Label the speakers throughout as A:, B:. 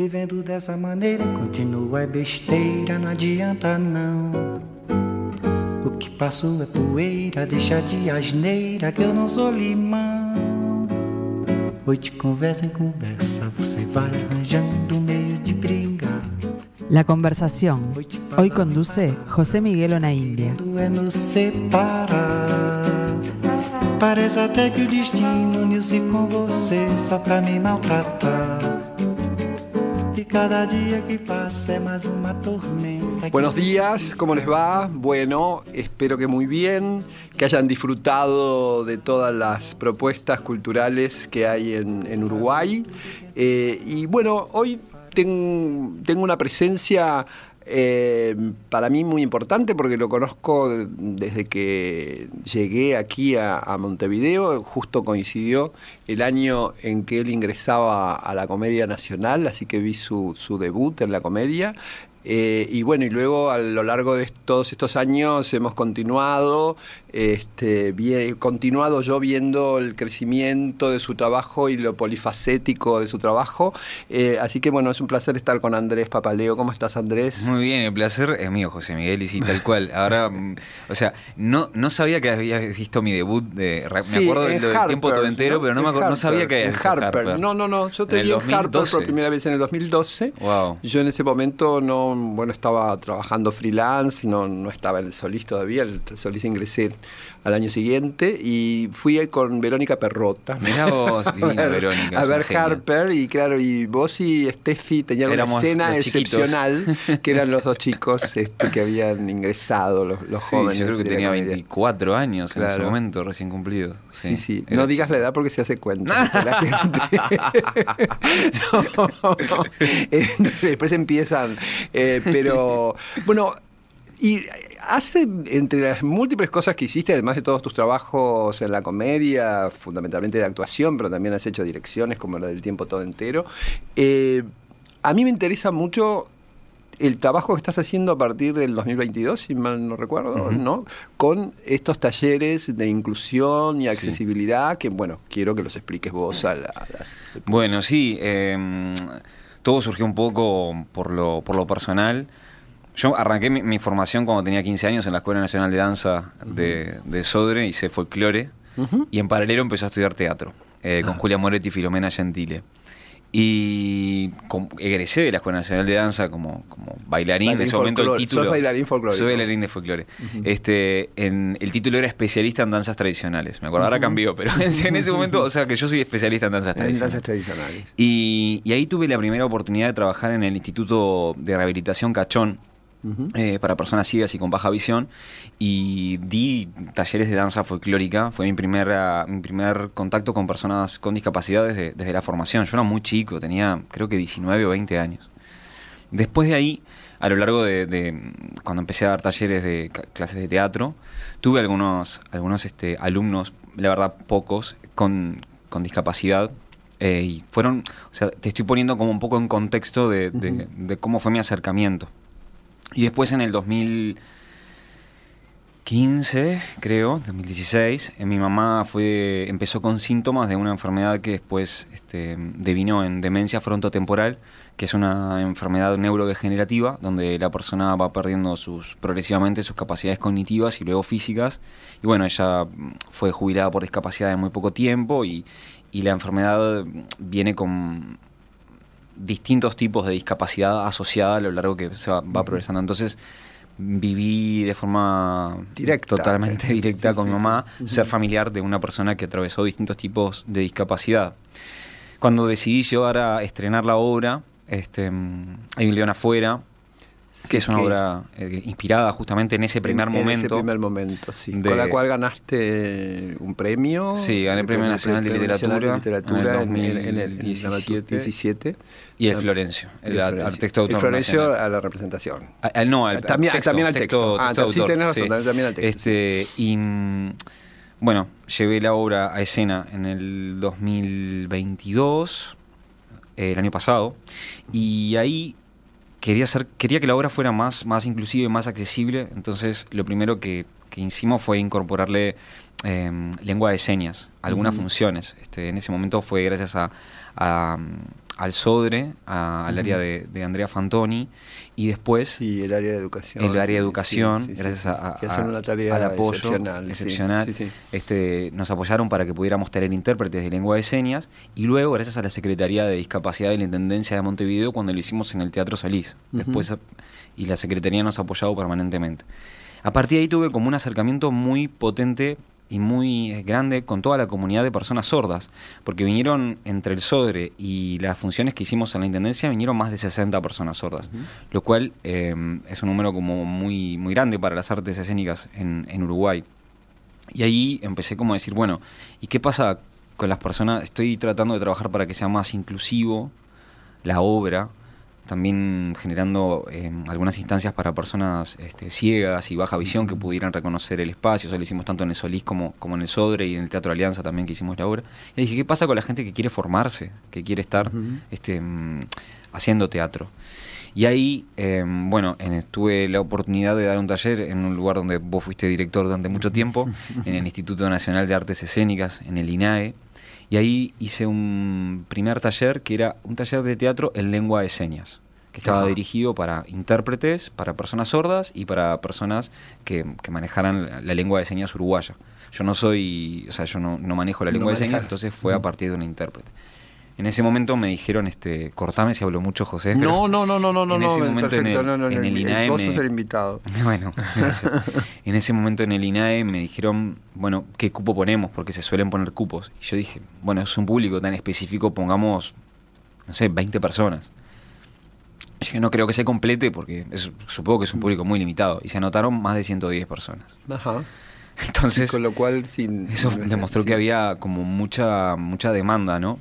A: Vivendo dessa maneira, continua é besteira, não adianta não. O que passou é poeira, deixa de asneira que eu não sou limão. Hoje conversa em conversa, você vai arranjando meio de brigar.
B: La conversación. Hoy conduce José Miguel Onaindia.
A: É nos separar. Parece até que o destino uniu-se com você só pra me maltratar.
C: Buenos días, ¿cómo les va? Bueno, espero que muy bien, que hayan disfrutado de todas las propuestas culturales que hay en, Uruguay. Eh, y bueno, hoy ten- tengo una presencia eh, para mí muy importante porque lo conozco de- desde que llegué aquí a, a Montevideo, justo coincidió el año en que él ingresaba a la Comedia Nacional, así que vi su, su debut en la comedia. Eh, y bueno, y luego a lo largo de todos estos años hemos continuado, este, continuado yo viendo el crecimiento de su trabajo y lo polifacético de su trabajo. Eh, así que bueno, es un placer estar con Andrés Papaleo. ¿Cómo estás, Andrés?
D: Muy bien, el placer es mío, José Miguel, y sí, tal cual. Ahora, o sea, no, no sabía que habías visto mi debut de.
C: Sí,
D: me acuerdo del tiempo todo entero, pero no, me acuerdo- no sabía
C: Harper,
D: que
C: en
D: habías visto
C: Harper. No, no, no. Yo te
D: En
C: vi en Harper
D: 2012.
C: por primera vez en el 2012.
D: Wow.
C: Yo en ese momento no, bueno, estaba trabajando freelance, no, no estaba el Solís todavía, el Solís ingresé al año siguiente y fui con Verónica Perrota.
D: Mirá vos, divina
C: a ver,
D: Verónica,
C: A ver
D: genia.
C: Harper y claro, y vos y Steffi tenían
D: Éramos
C: una escena
D: chiquitos.
C: excepcional, que eran los dos chicos este, que habían ingresado, los, los
D: Sí,
C: jóvenes.
D: yo creo que tenía
C: comedia.
D: 24 años en ese momento, recién cumplidos.
C: Sí, sí. No digas la edad porque se hace cuenta. ¿viste? La gente. No. Después empiezan. eh, pero, bueno, y hace, entre las múltiples cosas que hiciste, además de todos tus trabajos en la comedia, fundamentalmente de actuación, pero también has hecho direcciones como la del tiempo todo entero, eh, a mí me interesa mucho el trabajo que estás haciendo a partir del 2022, si mal no recuerdo, ¿no? Con estos talleres de inclusión y accesibilidad, que bueno, quiero que los expliques vos a, la- a las...
D: Bueno, sí, eh, todo surgió un poco por lo, por lo personal. Yo arranqué mi, mi formación cuando tenía 15 años en la Escuela Nacional de Danza de, de Sodre, hice folclore
C: Ujú.
D: y en paralelo empecé a estudiar teatro eh, con Julia Moretti y Filomena Gentile. Y egresé de la Escuela Nacional de Danza como, como bailarín.
C: Bailarín
D: en ese momento el
C: folclore.
D: título.
C: Sos bailarín folclórico.
D: Soy bailarín de folclore. este, en, el título era especialista en danzas tradicionales. Me acuerdo, ahora cambió, pero en, ese momento, o sea que yo soy especialista en danzas
C: En
D: tradicionales.
C: danzas tradicionales.
D: Y, y ahí tuve la primera oportunidad de trabajar en el Instituto de Rehabilitación Cachón
C: Ujú.
D: eh, para personas ciegas y con baja visión y di talleres de danza folclórica. Fue mi, primera, mi primer contacto con personas con discapacidades de- desde la formación. Yo era muy chico, tenía creo que 19 o 20 años. Después de ahí, a lo largo de, de- cuando empecé a dar talleres de clases de teatro, tuve algunos, algunos este, alumnos, la verdad pocos, con, con discapacidad. eh, y fueron, o sea, te estoy poniendo como un poco en contexto de, de- de cómo fue mi acercamiento. Y después en el 2015, creo, 2016, eh, mi mamá fue empezó con síntomas de una enfermedad que después este, devino en demencia frontotemporal, que es una enfermedad neurodegenerativa donde la persona va perdiendo sus progresivamente sus capacidades cognitivas y luego físicas. Y bueno, ella fue jubilada por discapacidad en muy poco tiempo y, y la enfermedad viene con distintos tipos de discapacidad asociada a lo largo que se va, va progresando. Entonces viví de forma
C: Directa.
D: totalmente directa
C: Sí,
D: con
C: sí,
D: mi mamá
C: sí.
D: ser familiar de una persona que atravesó distintos tipos de discapacidad. Cuando decidí llevar a estrenar la obra, este, mm, hay un león afuera, que es una
C: que-
D: obra eh, inspirada justamente en ese primer
C: En- en
D: momento.
C: ese primer momento, sí.
D: de-
C: Con la cual ganaste un premio.
D: Sí, gané el Premio Nacional de Literatura en el
C: en, en el
D: 2017.
C: 17.
D: Y el Florencio, el,
C: El Florencio.
D: texto de
C: El
D: autor
C: Florencio
D: nacional.
C: a la representación.
D: A- no, al,
C: También-
D: al texto,
C: también al texto. Ah,
D: texto de
C: sí,
D: autor,
C: tenés razón, también al texto,
D: Este, Y bueno, llevé la obra a escena en el 2022, eh, el año pasado, y ahí quería hacer, quería que la obra fuera más, más inclusiva y más accesible, entonces lo primero que, que hicimos fue incorporarle em, lengua de señas, algunas funciones. Este, en ese momento fue gracias a, al SODRE, al área de, Andrea Fantoni, y después...
C: Sí, el área de educación.
D: El área de educación, gracias a, al apoyo excepcional, este, nos apoyaron para que pudiéramos tener intérpretes de lengua de señas, y luego gracias a la Secretaría de Discapacidad de la Intendencia de Montevideo cuando lo hicimos en el Teatro Solís. Después, y la Secretaría nos ha apoyado permanentemente. A partir de ahí tuve como un acercamiento muy potente y muy eh, grande con toda la comunidad de personas sordas, porque vinieron entre el SODRE y las funciones que hicimos en la Intendencia, vinieron más de 60 personas sordas, lo cual eh, es un número como muy, muy grande para las artes escénicas en, en Uruguay. Y ahí empecé como a decir, bueno, ¿y qué pasa con las personas? Estoy tratando de trabajar para que sea más inclusivo la obra, también generando em, algunas instancias para personas este, ciegas y baja visión que pudieran reconocer el espacio. Eso lo hicimos tanto en el Solís como, como en el Sodre y en el Teatro Alianza también que hicimos la obra. Y dije, ¿qué pasa con la gente que quiere formarse, que quiere estar este, mm, haciendo teatro? Y ahí, em, bueno, en, tuve la oportunidad de dar un taller en un lugar donde vos fuiste director durante mucho tiempo, en el Instituto Nacional de Artes Escénicas, en el INAE. Y ahí hice un primer taller que era un taller de teatro en lengua de señas, que estaba dirigido para intérpretes, para personas sordas y para personas que, manejaran la, lengua de señas uruguaya. Yo no soy, o sea, yo no, manejo la lengua de señas, entonces fue a partir de un intérprete. En ese momento me dijeron, este, cortame si hablo mucho, José.
C: No, no, no, no, no, no,
D: en ese momento en el,
C: no, no,
D: en el,
C: INAE. Vos sos el invitado.
D: Bueno, en ese momento en el INAE me dijeron, bueno, ¿qué cupo ponemos? Porque se suelen poner cupos. Y yo dije, bueno, es un público tan específico, pongamos, no sé, 20 personas. Yo no creo que se complete porque supongo que es un público muy limitado. Y se anotaron más de 110 personas.
C: Ajá.
D: Entonces,
C: con lo cual, sin,
D: eso demostró que había como mucha, mucha demanda, ¿no?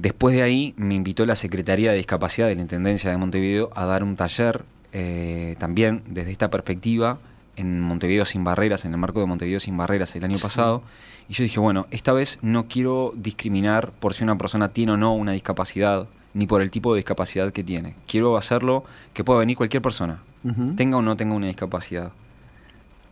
D: Después de ahí me invitó la Secretaría de Discapacidad de la Intendencia de Montevideo a dar un taller eh, también desde esta perspectiva en Montevideo sin barreras, en el marco de Montevideo sin barreras el año pasado. Y yo dije, bueno, esta vez no quiero discriminar por si una persona tiene o no una discapacidad, ni por el tipo de discapacidad que tiene. Quiero hacerlo que pueda venir cualquier persona, tenga o no tenga una discapacidad.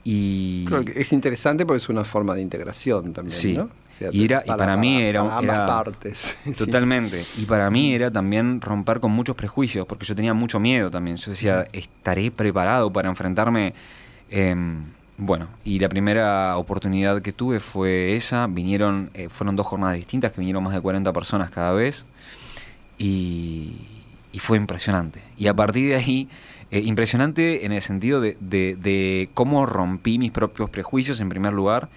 D: Y...
C: es interesante porque es una forma de integración también,
D: sí.
C: ¿no?
D: y, era, y para, mí era,
C: para partes.
D: Totalmente. Y para mí era también romper con muchos prejuicios, porque yo tenía mucho miedo también. Yo decía, ¿estaré preparado para enfrentarme? Em, bueno, y la primera oportunidad que tuve fue esa. Vinieron, eh, fueron dos jornadas distintas, que vinieron más de 40 personas cada vez. Y, fue impresionante. Y a partir de ahí, eh, impresionante en el sentido de, de cómo rompí mis propios prejuicios en primer lugar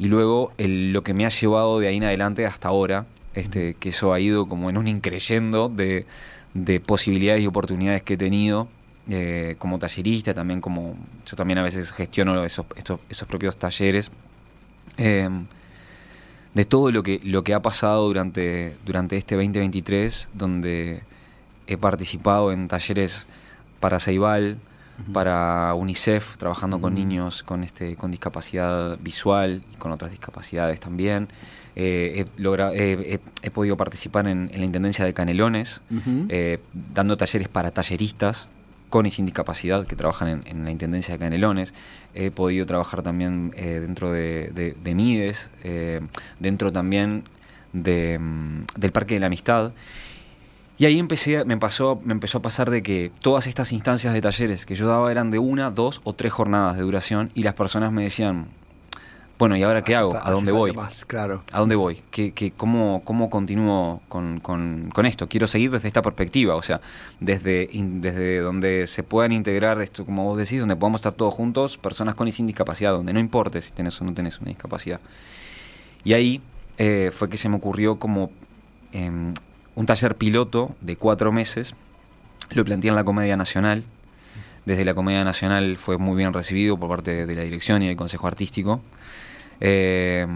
D: y luego lo que me ha llevado de ahí en adelante hasta ahora, este, que eso ha ido como en un increyendo de, posibilidades y oportunidades que he tenido eh, como tallerista, también como yo también a veces gestiono esos, esos propios talleres. Em, de todo lo que, lo que ha pasado durante, durante este 2023, donde he participado en talleres para Ceibal, para UNICEF, trabajando con niños con, este, con discapacidad visual y con otras discapacidades también. Eh, he, he, podido participar en, la Intendencia de Canelones, eh, dando talleres para talleristas con y sin discapacidad que trabajan en, la Intendencia de Canelones. He podido trabajar también eh, dentro de, de MIDES, dentro también mm, del Parque de la Amistad. Y ahí empecé, me, pasó, me empezó a pasar de que todas estas instancias de talleres que yo daba eran de una, dos o tres jornadas de duración y las personas me decían, bueno, ¿y ahora qué hago? ¿A dónde voy?
C: claro.
D: ¿A dónde voy? ¿Qué, qué, cómo, ¿Cómo continúo con, esto? Quiero seguir desde esta perspectiva, o sea, desde, desde donde se puedan integrar esto, como vos decís, donde podamos estar todos juntos, personas con y sin discapacidad, donde no importe si tenés o no tenés una discapacidad. Y ahí eh, fue que se me ocurrió como em, un taller piloto de cuatro meses. Lo planteé en la Comedia Nacional. Desde la Comedia Nacional fue muy bien recibido por parte de la dirección y del Consejo Artístico. Eh,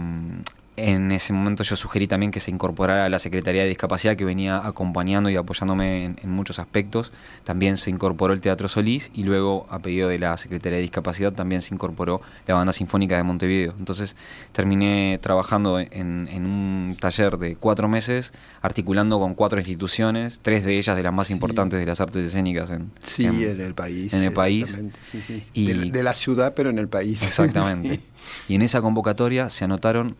D: en ese momento yo sugerí también que se incorporara la Secretaría de Discapacidad que venía acompañando y apoyándome en, muchos aspectos. También se incorporó el Teatro Solís y luego a pedido de la Secretaría de Discapacidad también se incorporó la Banda Sinfónica de Montevideo. Entonces terminé trabajando en, un taller de cuatro meses articulando con cuatro instituciones, tres de ellas de las más importantes de las artes escénicas en,
C: sí, en, el país.
D: En el país.
C: y de, la ciudad, pero en el país.
D: Exactamente. Y en esa convocatoria se anotaron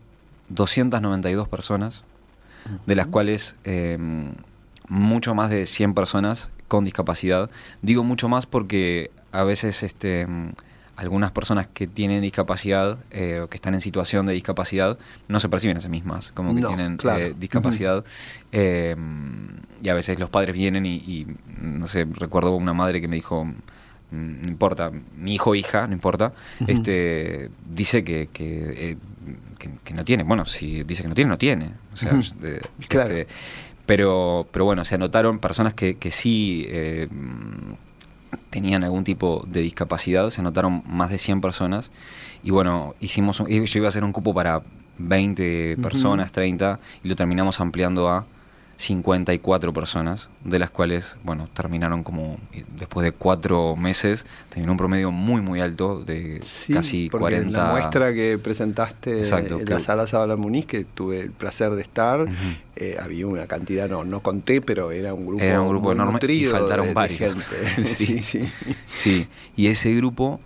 D: 292 personas, de las cuales eh, mucho más de 100 personas con discapacidad. Digo mucho más porque a veces este, algunas personas que tienen discapacidad eh, o que están en situación de discapacidad no se perciben a sí mismas como que tienen eh, discapacidad. y a veces los padres vienen y, no sé, recuerdo una madre que me dijo, mm, no importa, mi hijo o hija, no importa, este, dice que, que que, no tiene. Bueno, si dice que no tiene, no tiene. O sea, este, pero, pero bueno, se anotaron personas que, que sí eh, tenían algún tipo de discapacidad, se anotaron más de 100 personas. Y bueno, hicimos, yo iba a hacer un cupo para 20 personas, 30, y lo terminamos ampliando a 54 personas, de las cuales, bueno, terminaron como, eh, después de cuatro meses, terminó un promedio muy, muy alto de casi 40.
C: En la muestra que presentaste en la sala Zabala Muniz, que tuve el placer de estar, eh, había una cantidad, no, no conté, pero era un grupo,
D: era un grupo enorme y faltaron varios. sí, sí, sí. Y ese grupo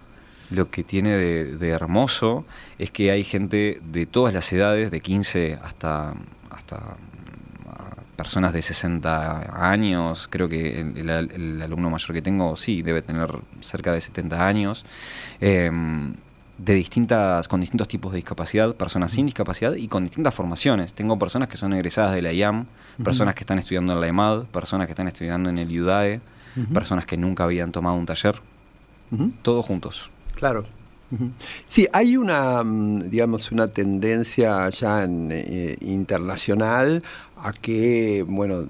D: lo que tiene de, de, hermoso es que hay gente de todas las edades, de 15 hasta, hasta personas de 60 años, creo que el, alumno mayor que tengo, sí, debe tener cerca de 70 años, em, de distintas, con distintos tipos de discapacidad, personas sin discapacidad y con distintas formaciones. Tengo personas que son egresadas de la IAM, personas que están estudiando en la EMAD, personas que están estudiando en el IUDAE, personas que nunca habían tomado un taller, todos juntos.
C: Claro, Sí, hay una, mm, digamos, una tendencia ya eh, internacional a que, bueno,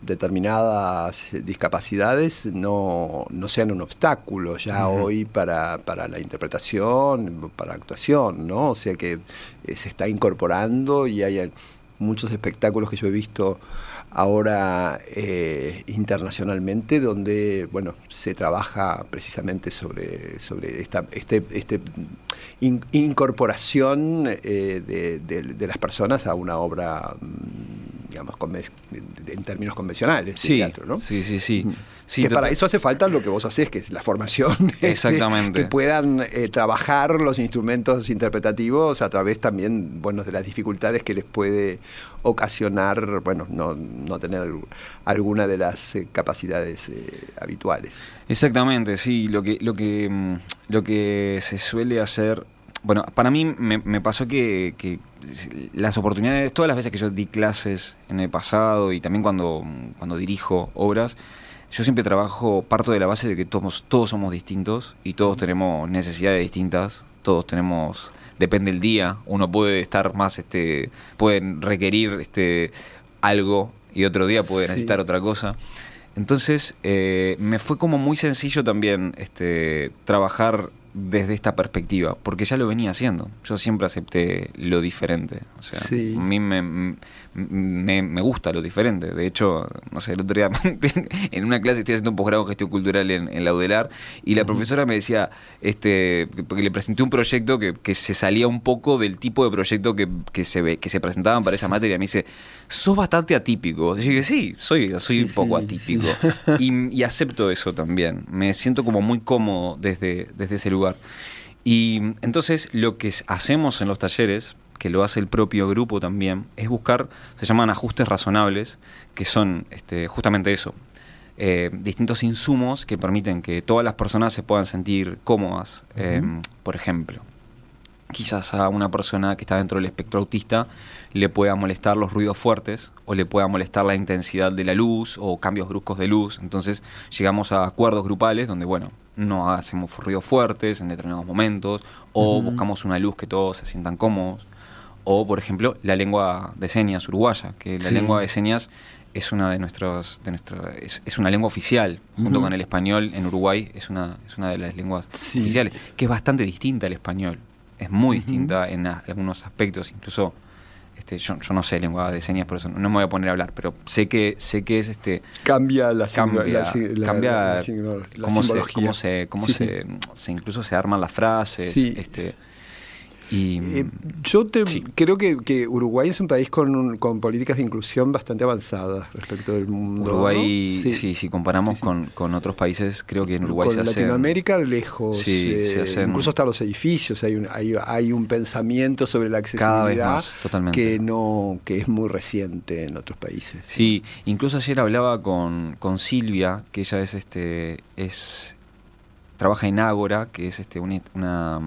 C: determinadas discapacidades no, sean un obstáculo ya hoy para, para, la interpretación, para la actuación, ¿no? O sea que eh, se está incorporando y hay muchos espectáculos que yo he visto ahora eh, internacionalmente, donde bueno, se trabaja precisamente sobre, sobre esta este, este incorporación eh, de, las personas a una obra mm, digamos, en términos convencionales
D: sí, teatro, ¿no? Sí, sí, sí. sí
C: que para eso hace falta lo que vos haces, que es la formación.
D: Este, Exactamente.
C: que puedan eh, trabajar los instrumentos interpretativos a través también, bueno, de las dificultades que les puede ocasionar, bueno, no, no tener alguna de las eh, capacidades eh, habituales.
D: Exactamente, sí. Lo que, lo que, mm, lo que se suele hacer bueno, para mí me, pasó que, las oportunidades, todas las veces que yo di clases en el pasado y también cuando, cuando dirijo obras, yo siempre trabajo, parto de la base de que todos, todos somos distintos y todos tenemos necesidades distintas, todos tenemos, depende del día, uno puede estar más, este, puede requerir este, algo y otro día puede necesitar otra cosa. Entonces, eh, me fue como muy sencillo también este, trabajar desde esta perspectiva, porque ya lo venía haciendo. Yo siempre acepté lo diferente. O sea, a mí me, me, gusta lo diferente. De hecho, no sé, el otro día en una clase estoy haciendo un posgrado en gestión cultural en, la UDELAR y la profesora me decía, este, porque le presenté un proyecto que, que se salía un poco del tipo de proyecto que, que se ve, que se presentaban para esa materia. Me dice, sos bastante atípico. Yo dije, sí, soy, soy un poco atípico. Y, y, acepto eso también. Me siento como muy cómodo desde, desde ese lugar. Y entonces lo que hacemos en los talleres que lo hace el propio grupo también, es buscar, se llaman ajustes razonables, que son este, justamente eso, eh, distintos insumos que permiten que todas las personas se puedan sentir cómodas. Em, por ejemplo, quizás a una persona que está dentro del espectro autista le pueda molestar los ruidos fuertes o le pueda molestar la intensidad de la luz o cambios bruscos de luz. Entonces llegamos a acuerdos grupales donde, bueno, no hacemos ruidos fuertes en determinados momentos o buscamos una luz que todos se sientan cómodos o por ejemplo la lengua de señas uruguaya, que la lengua de señas es una de nuestros, de nuestro, es, una lengua oficial, junto con el español en Uruguay es una, es una de las lenguas oficiales, que es bastante distinta al español, es muy distinta en algunos aspectos, incluso Este, yo, yo no sé lengua de señas, por eso no me voy a poner a hablar, pero sé que sé que es este
C: Cambia la
D: cambia,
C: la
D: cambia
C: la signo- la
D: cómo, se, cómo se cómo
C: Sí,
D: se, se incluso se arman las frases, este y
C: Eh, yo te-
D: Sí.
C: creo que, que Uruguay es un país con, con políticas de inclusión bastante avanzadas respecto del mundo.
D: Uruguay,
C: ¿no?
D: sí, si comparamos
C: Sí, sí.
D: Con, con otros países, creo que en Uruguay
C: con
D: se hace
C: Latinoamérica lejos.
D: Sí,
C: eh,
D: se hacen-
C: Incluso hasta los edificios hay un, hay, hay un pensamiento sobre la accesibilidad
D: más,
C: que no que es muy reciente en otros países.
D: Sí, incluso ayer hablaba con, con Silvia, que ella es este es trabaja en Ágora, que es este un, una,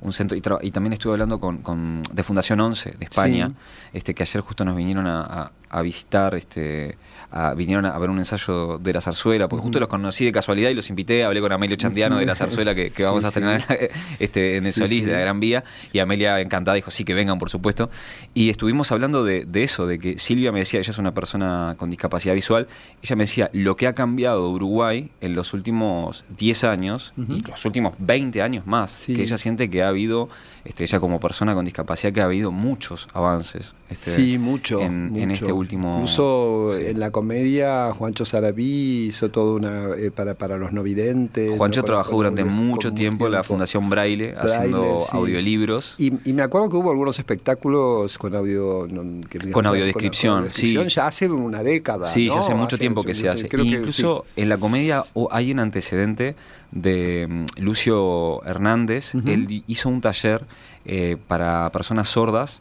D: un centro y, también estuve hablando con, con- de Fundación 11 de España,
C: Sí.
D: este que ayer justo nos vinieron a, a- a visitar, este a- vinieron a ver un ensayo de la zarzuela, porque justo los conocí de casualidad y los invité, hablé con Amelio Chandiano de la zarzuela que, que
C: Sí,
D: vamos a
C: sí.
D: estrenar este, en el
C: Sí,
D: Solís
C: sí.
D: de la Gran Vía y Amelia encantada dijo sí que vengan por supuesto y estuvimos hablando de, de eso de que Silvia me decía ella es una persona con discapacidad visual ella me decía lo que ha cambiado Uruguay en los últimos 10 años y los últimos 20 años más
C: Sí.
D: que ella siente que ha habido este, ella como persona con discapacidad que ha habido muchos avances este,
C: sí, mucho.
D: en, en este último
C: Incluso
D: sí.
C: en la comedia, Juancho Sarabí hizo todo una eh, para, para los no videntes.
D: Juancho trabajó
C: con-
D: durante
C: con
D: mucho tiempo en la Fundación Braille, haciendo
C: sí.
D: audiolibros
C: Y, y me acuerdo que hubo algunos espectáculos con audio. no, que-
D: Con audiodescripción, sí.
C: Ya hace una década.
D: Sí, ya hace mucho tiempo que se hace.
C: creo que
D: Incluso en la comedia hay un antecedente de mm, Lucio Hernández. Él hizo un taller eh, para personas sordas.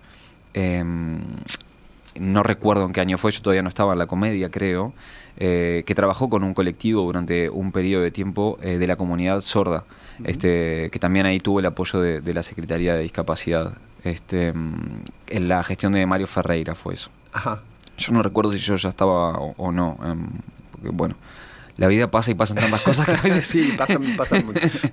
D: em, no recuerdo en qué año fue, yo todavía no estaba en la comedia, creo. eh, que trabajó con un colectivo durante un periodo de tiempo eh, de la comunidad sorda. este, que también ahí tuvo el apoyo de, de la Secretaría de Discapacidad. Este, mm, en la gestión de Mario Ferreira fue eso.
C: Ajá.
D: Yo no recuerdo si yo ya estaba o, o no. em, porque, bueno, la vida pasa y pasan tantas cosas que a veces
C: Sí, pasan, pasan,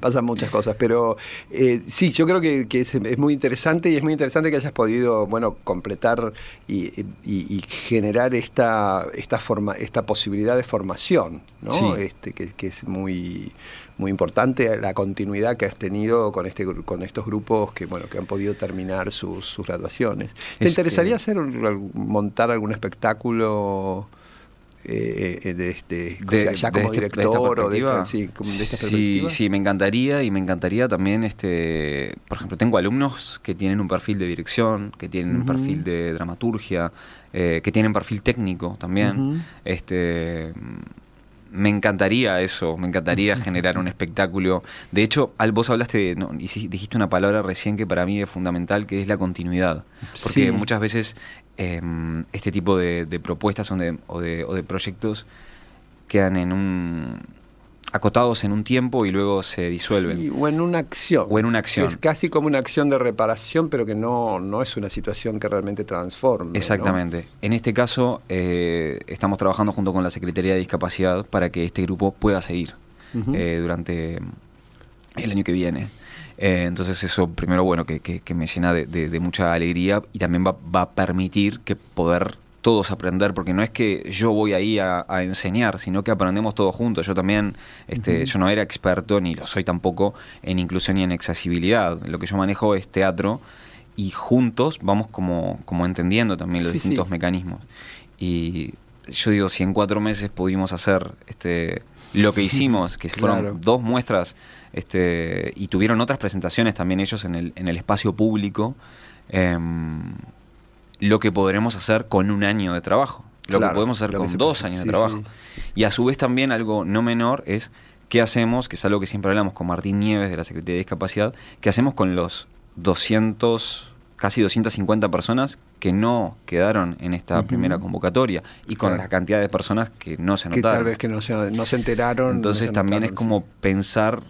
C: pasan muchas cosas, pero eh, sí, yo creo que, que es, es muy interesante y es muy interesante que hayas podido, bueno, completar y, y- y generar esta, esta, forma, esta posibilidad de formación, ¿no?
D: Sí.
C: Este, que, que es muy, muy importante la continuidad que has tenido con, este, con estos grupos que, bueno, que han podido terminar sus, sus graduaciones. ¿Te
D: Es
C: interesaría
D: que-
C: hacer, montar algún espectáculo? Eh, eh, de este, sea, ya como
D: este- de esta
C: director o de
D: perspectiva.
C: esta, sí, como de esta
D: sí,
C: perspectiva.
D: sí, me encantaría y me encantaría también, este, por ejemplo, tengo alumnos que tienen un perfil de dirección, que tienen un perfil de dramaturgia, eh, que tienen perfil técnico también. Este, me encantaría eso, me encantaría generar un espectáculo. De hecho, al, vos hablaste, de, no, dijiste una palabra recién que para mí es fundamental, que es la continuidad. Porque
C: Sí.
D: muchas veces em, este tipo de, de propuestas son de- o, de, o de proyectos quedan en un acotados en un tiempo y luego se disuelven.
C: Sí, o en una acción.
D: O en una acción.
C: Es casi como una acción de reparación, pero que no, no es una situación que realmente transforme. ¿no?
D: Exactamente. En este caso, eh, estamos trabajando junto con la Secretaría de Discapacidad para que este grupo pueda seguir eh, durante el año que viene. Eh, entonces eso, primero, bueno, que, que- que me llena de, de- de mucha alegría y también va, va a permitir que poder todos aprender, porque no es que yo voy ahí a, a enseñar, sino que aprendemos todos juntos. Yo también, este, yo no era experto, ni lo soy tampoco, en inclusión y en accesibilidad. Lo que yo manejo es teatro y juntos vamos como, como entendiendo también los
C: Sí,
D: distintos
C: sí.
D: mecanismos. Y yo digo, si en cuatro meses pudimos hacer este lo que hicimos, que fueron
C: Claro.
D: dos muestras, este, y tuvieron otras presentaciones también ellos en el, en el espacio público, em, lo que podremos hacer con un año de trabajo, lo
C: Claro,
D: que podemos hacer
C: que
D: con dos años
C: sí,
D: de trabajo.
C: sí.
D: Y a su vez también algo no menor es qué hacemos, que es algo que siempre hablamos con Martín Nieves de la Secretaría de Discapacidad, qué hacemos con los 200, casi 250 personas que no quedaron en esta primera convocatoria y con
C: Claro.
D: la cantidad de personas que no se
C: Que
D: anotaron.
C: tal vez que no se, no se enteraron.
D: Entonces
C: no se
D: también es como pensar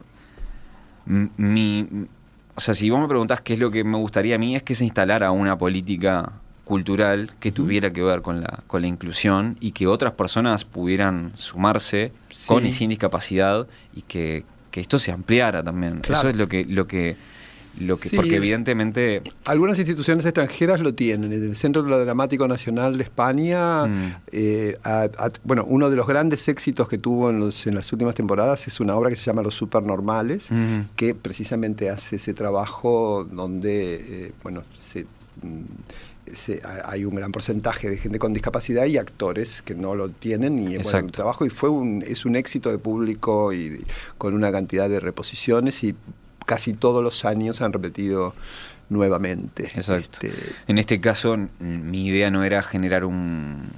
D: mi... O sea, si vos me preguntás qué es lo que me gustaría a mí, es que se instalara una política cultural que tuviera que ver con la, con la inclusión y que otras personas pudieran sumarse
C: Sí.
D: con y sin discapacidad y que, que esto se ampliara también.
C: Claro.
D: Eso es lo que... Lo que lo que
C: Sí,
D: porque evidentemente
C: Algunas instituciones extranjeras lo tienen. El Centro Dramático Nacional de España,
D: Mm.
C: eh, bueno, uno de los grandes éxitos que tuvo en, los- en las últimas temporadas es una obra que se llama Los Supernormales, que precisamente hace ese trabajo donde, eh, bueno, se, mm, hay un gran porcentaje de gente con discapacidad y actores que no lo tienen y bueno, el trabajo y fue un, es un éxito de público y con una cantidad de reposiciones y casi todos los años han repetido nuevamente.
D: Exacto. Este, en este caso, mi idea no era generar un,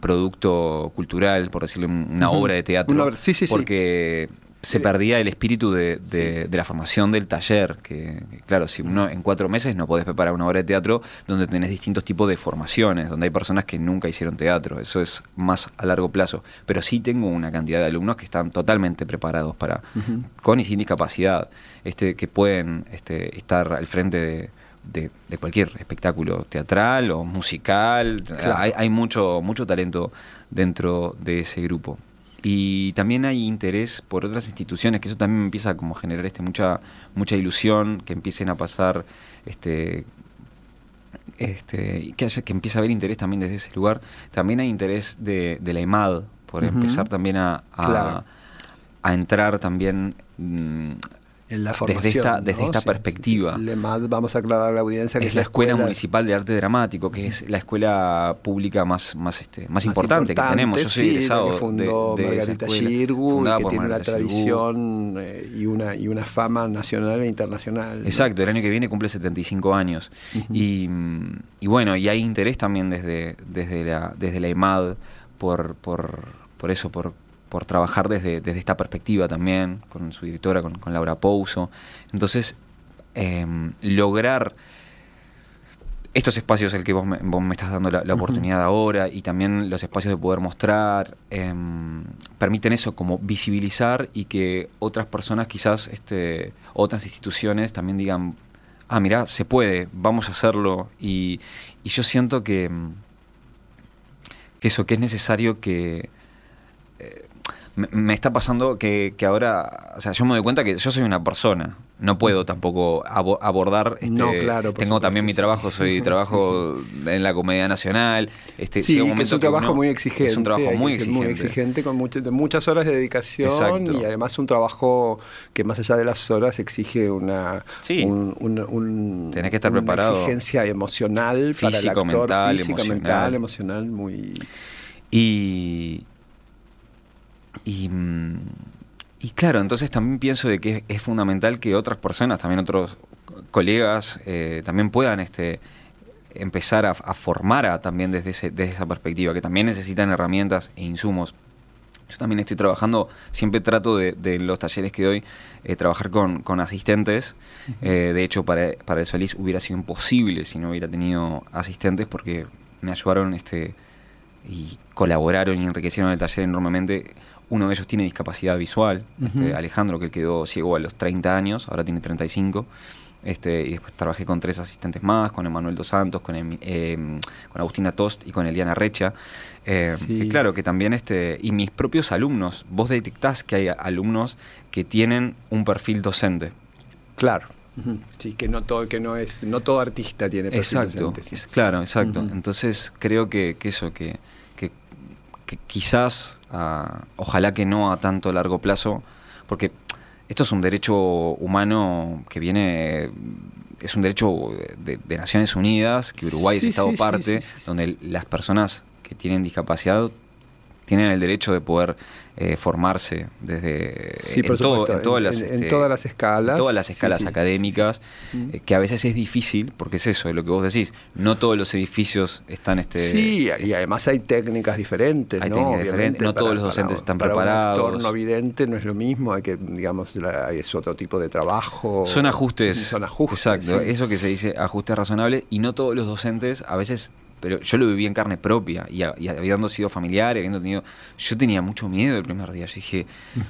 D: producto cultural, por decirlo, una obra de teatro. sí, sí, porque se perdía el espíritu de, la formación del taller, que, claro, si uno en cuatro meses no podés preparar una obra de teatro donde tenés distintos tipos de formaciones, donde hay personas que nunca hicieron teatro, eso es más a largo plazo, pero sí tengo una cantidad de alumnos que están totalmente preparados para, con y sin discapacidad, este, que pueden este, estar al frente de, cualquier espectáculo teatral o musical, hay, hay mucho, mucho talento dentro de ese grupo y también hay interés por otras instituciones que eso también empieza como a generar este mucha mucha ilusión que empiecen a pasar este este que haya que empiece a haber interés también desde ese lugar. También hay interés de, de la EMAD por empezar también a, a, entrar también mm, desde esta, desde esta perspectiva.
C: vamos a aclarar a la audiencia
D: que es, la escuela, Municipal de Arte Dramático, que es la escuela pública más, más, este, más, importante, que tenemos. Yo soy egresado
C: que fundó de, Margarita Girgu, que tiene una tradición eh, y, una, y una fama nacional e internacional.
D: Exacto, el año que viene cumple 75 años. y, y, bueno, y hay interés también desde, desde, la, desde la EMAD por, por, por eso, por por trabajar desde, desde esta perspectiva también, con su directora, con, Laura Pouso. Entonces, em, lograr estos espacios el que vos me, vos me estás dando la, oportunidad ahora y también los espacios de poder mostrar em, permiten eso como visibilizar y que otras personas quizás este otras instituciones también digan ah mira se puede vamos a hacerlo y, y yo siento que, que eso que es necesario que eh, me, está pasando que, que, ahora, o sea, yo me doy cuenta que yo soy una persona, no puedo tampoco abordar. Este, no, claro. Tengo también mi trabajo, soy trabajo en la Comedia Nacional.
C: Este, sí, un es un trabajo muy exigente. Es un trabajo muy exigente. Muy exigente con muchas horas de dedicación y además un trabajo que más allá de las horas exige una,
D: sí. un, que estar preparado.
C: exigencia emocional
D: físico, para el actor,
C: mental, física, emocional. mental, emocional, muy...
D: Y, y, mm, y claro, entonces también pienso de que es, fundamental que otras personas, también otros colegas, eh, también puedan este, empezar a, formar a, también desde, desde esa perspectiva, que también necesitan herramientas e insumos. Yo también estoy trabajando, siempre trato de, los talleres que doy, eh, trabajar con, asistentes. Eh, de hecho, para, para el Solís hubiera sido imposible si no hubiera tenido asistentes porque me ayudaron este, y colaboraron y enriquecieron el taller enormemente uno de ellos tiene discapacidad visual, este, Alejandro, que quedó ciego a los 30 años, ahora tiene 35. Este, y después trabajé con tres asistentes más, con Emanuel Dos Santos, con, em, con Agustina Tost y con Eliana Recha. Eh, claro, que también, este, y mis propios alumnos, vos detectás que hay alumnos que tienen un perfil docente.
C: Claro. Sí, que no todo, que no es, no todo artista tiene perfil
D: exacto, docente. claro, exacto. Entonces creo que, que eso, que, que quizás, ah, ojalá que no a tanto largo plazo, porque esto es un derecho humano que viene, es un derecho de, Naciones Unidas, que Uruguay es Estado parte, donde las personas que tienen discapacidad tienen el derecho de poder eh, formarse desde
C: en, todas las, en, todas las escalas.
D: todas las escalas académicas eh, que a veces es difícil porque es eso lo que vos decís. No todos los edificios están este
C: sí y además hay técnicas diferentes
D: hay técnicas diferentes. No todos los docentes están preparados
C: un entorno evidente no es lo mismo hay que digamos es otro tipo de trabajo.
D: Son ajustes. Son ajustes exacto eso que se dice ajuste razonable y no todos los docentes a veces pero yo lo viví en carne propia y, habiendo sido familiar, y habiendo tenido, yo tenía mucho miedo el primer día. Yo dije,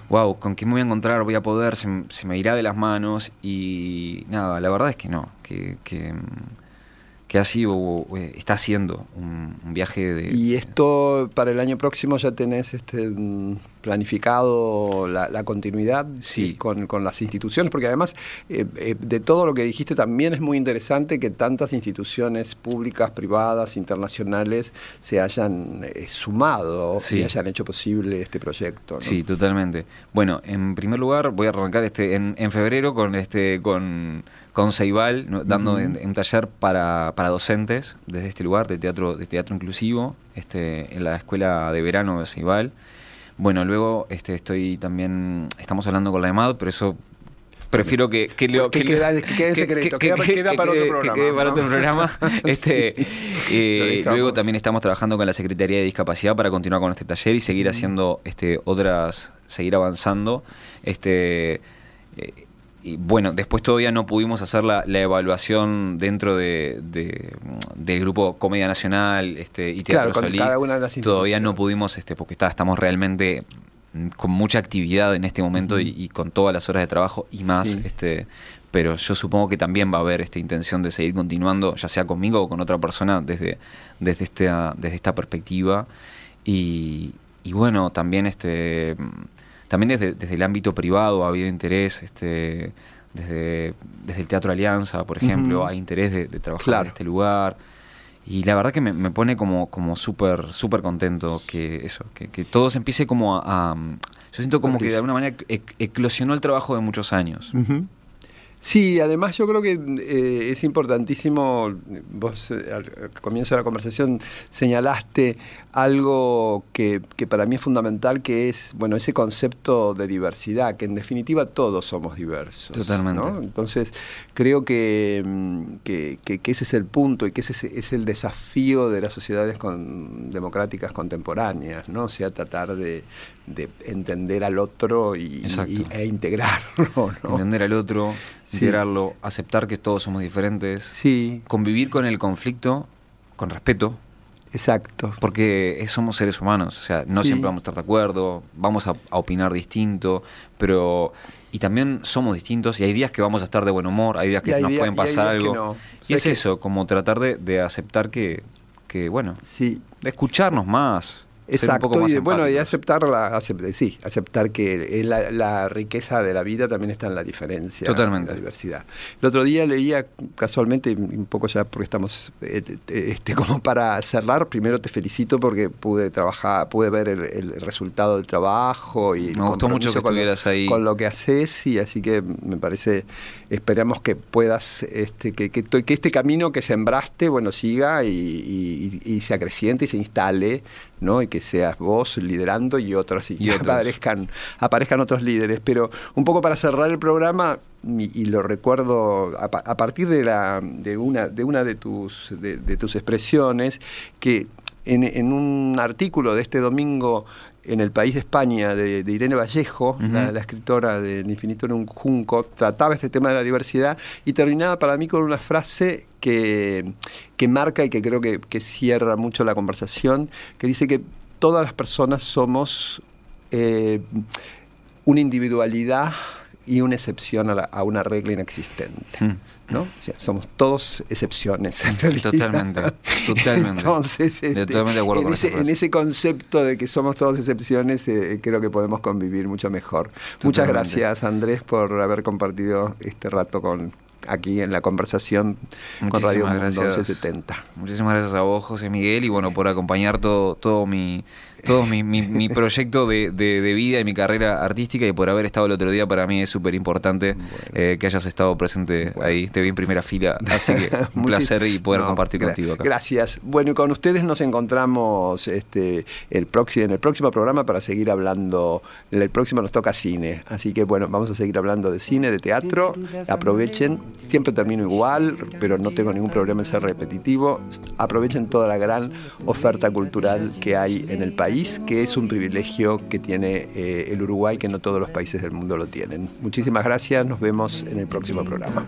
D: wow, ¿con qué me voy a encontrar? ¿Voy a poder? ¿Se, me irá de las manos? Y nada, la verdad es que no, que, que, que ha sido, eh, está haciendo un, viaje de...
C: ¿Y esto para el año próximo ya tenés este planificado la, continuidad
D: sí.
C: con, con, las instituciones, porque además de todo lo que dijiste también es muy interesante que tantas instituciones públicas, privadas, internacionales se hayan sumado y hayan hecho posible este proyecto.
D: Sí, totalmente. Bueno, en primer lugar voy a arrancar este en, en febrero con este con con Ceibal, dando un taller para, para, docentes desde este lugar de teatro, de teatro inclusivo, este, en la escuela de verano de Ceibal. Bueno, luego este, estoy también, estamos hablando con la EMAD, pero eso prefiero que, que,
C: lo, que, quede en secreto, queda, para otro programa.
D: Que quede para otro programa. este, eh, luego también estamos trabajando con la Secretaría de Discapacidad para continuar con este taller y seguir haciendo este, otras, seguir avanzando. Este, eh, y bueno, después todavía no pudimos hacer la, evaluación dentro de, del grupo Comedia Nacional este, y Teatro
C: claro, Cada una de las
D: todavía no pudimos, este, porque está, estamos realmente con mucha actividad en este momento y, con todas las horas de trabajo y más. Este, pero yo supongo que también va a haber esta intención de seguir continuando, ya sea conmigo o con otra persona, desde, desde, este, desde esta perspectiva. Y, y bueno, también este también desde, desde el ámbito privado ha habido interés, este, desde, desde el Teatro Alianza, por ejemplo, hay interés de, trabajar en este lugar. Y la verdad que me, pone como, como súper súper contento que eso, que, que todo se empiece como a, Yo siento como que de alguna manera eclosionó el trabajo de muchos años.
C: Sí, además yo creo que eh, es importantísimo, vos eh, al comienzo de la conversación señalaste algo que, para mí es fundamental, que es bueno ese concepto de diversidad, que en definitiva todos somos diversos.
D: Totalmente.
C: Entonces creo que, mm, que, ese es el punto y que ese es el desafío de las sociedades democráticas contemporáneas, ¿no? O sea, tratar de, entender al otro y, e integrarlo.
D: Entender al otro integrarlo, aceptar que todos somos diferentes,
C: sí.
D: convivir con el conflicto con respeto.
C: Exacto.
D: Porque somos seres humanos, o sea, no siempre vamos a estar de acuerdo, vamos a, opinar distinto, pero... Y también somos distintos y hay días que vamos a estar de buen humor, hay días que nos pueden pasar algo. y es eso, como tratar de, de aceptar que, que, bueno,
C: sí.
D: escucharnos más,
C: Exacto, y bueno, y aceptar, la, sí, aceptar que la, riqueza de la vida también está en la diferencia,
D: Totalmente.
C: en la diversidad. El otro día leía casualmente, un poco ya porque estamos eh, este, como para cerrar, primero te felicito porque pude trabajar, pude ver el, resultado del trabajo y
D: me gustó mucho que estuvieras ahí
C: con lo que haces y así que me parece, esperamos que puedas, este, que, que, este camino que sembraste, bueno, siga y, y se acreciente y se instale ¿no? y que seas vos liderando y otros, y, Aparezcan, aparezcan otros líderes. Pero un poco para cerrar el programa, y, lo recuerdo a, partir de, la, de, una, de una de tus, de, tus expresiones, que en, un artículo de este domingo en el país de España de, Irene Vallejo, la, escritora del Infinito en un Junco, trataba este tema de la diversidad y terminaba para mí con una frase que, que marca y que creo que, cierra mucho la conversación, que dice que todas las personas somos eh, una individualidad y una excepción a, una regla inexistente. Hmm. ¿No? somos todos excepciones en realidad.
D: Totalmente, totalmente.
C: Entonces, este, en, ese, en, ese, concepto de que somos todos excepciones, eh, creo que podemos convivir mucho mejor. Muchas gracias, Andrés, por haber compartido este rato con, aquí en la conversación con Radio Mundo 1170.
D: Muchísimas gracias a vos, José Miguel, y bueno, por acompañar todo, todo mi todo mi, mi, proyecto de, de, vida y mi carrera artística y por haber estado el otro día para mí es súper importante eh, que hayas estado presente ahí, te vi en primera fila, así que un placer y poder compartir contigo acá.
C: Gracias. Bueno, y con ustedes nos encontramos este, el próximo, en el próximo programa para seguir hablando, el próximo nos toca cine, así que bueno, vamos a seguir hablando de cine, de teatro, aprovechen, siempre termino igual, pero no tengo ningún problema en ser repetitivo, aprovechen toda la gran oferta cultural que hay en el país que es un privilegio que tiene eh, el Uruguay, que no todos los países del mundo lo tienen. Muchísimas gracias, nos vemos en el próximo programa.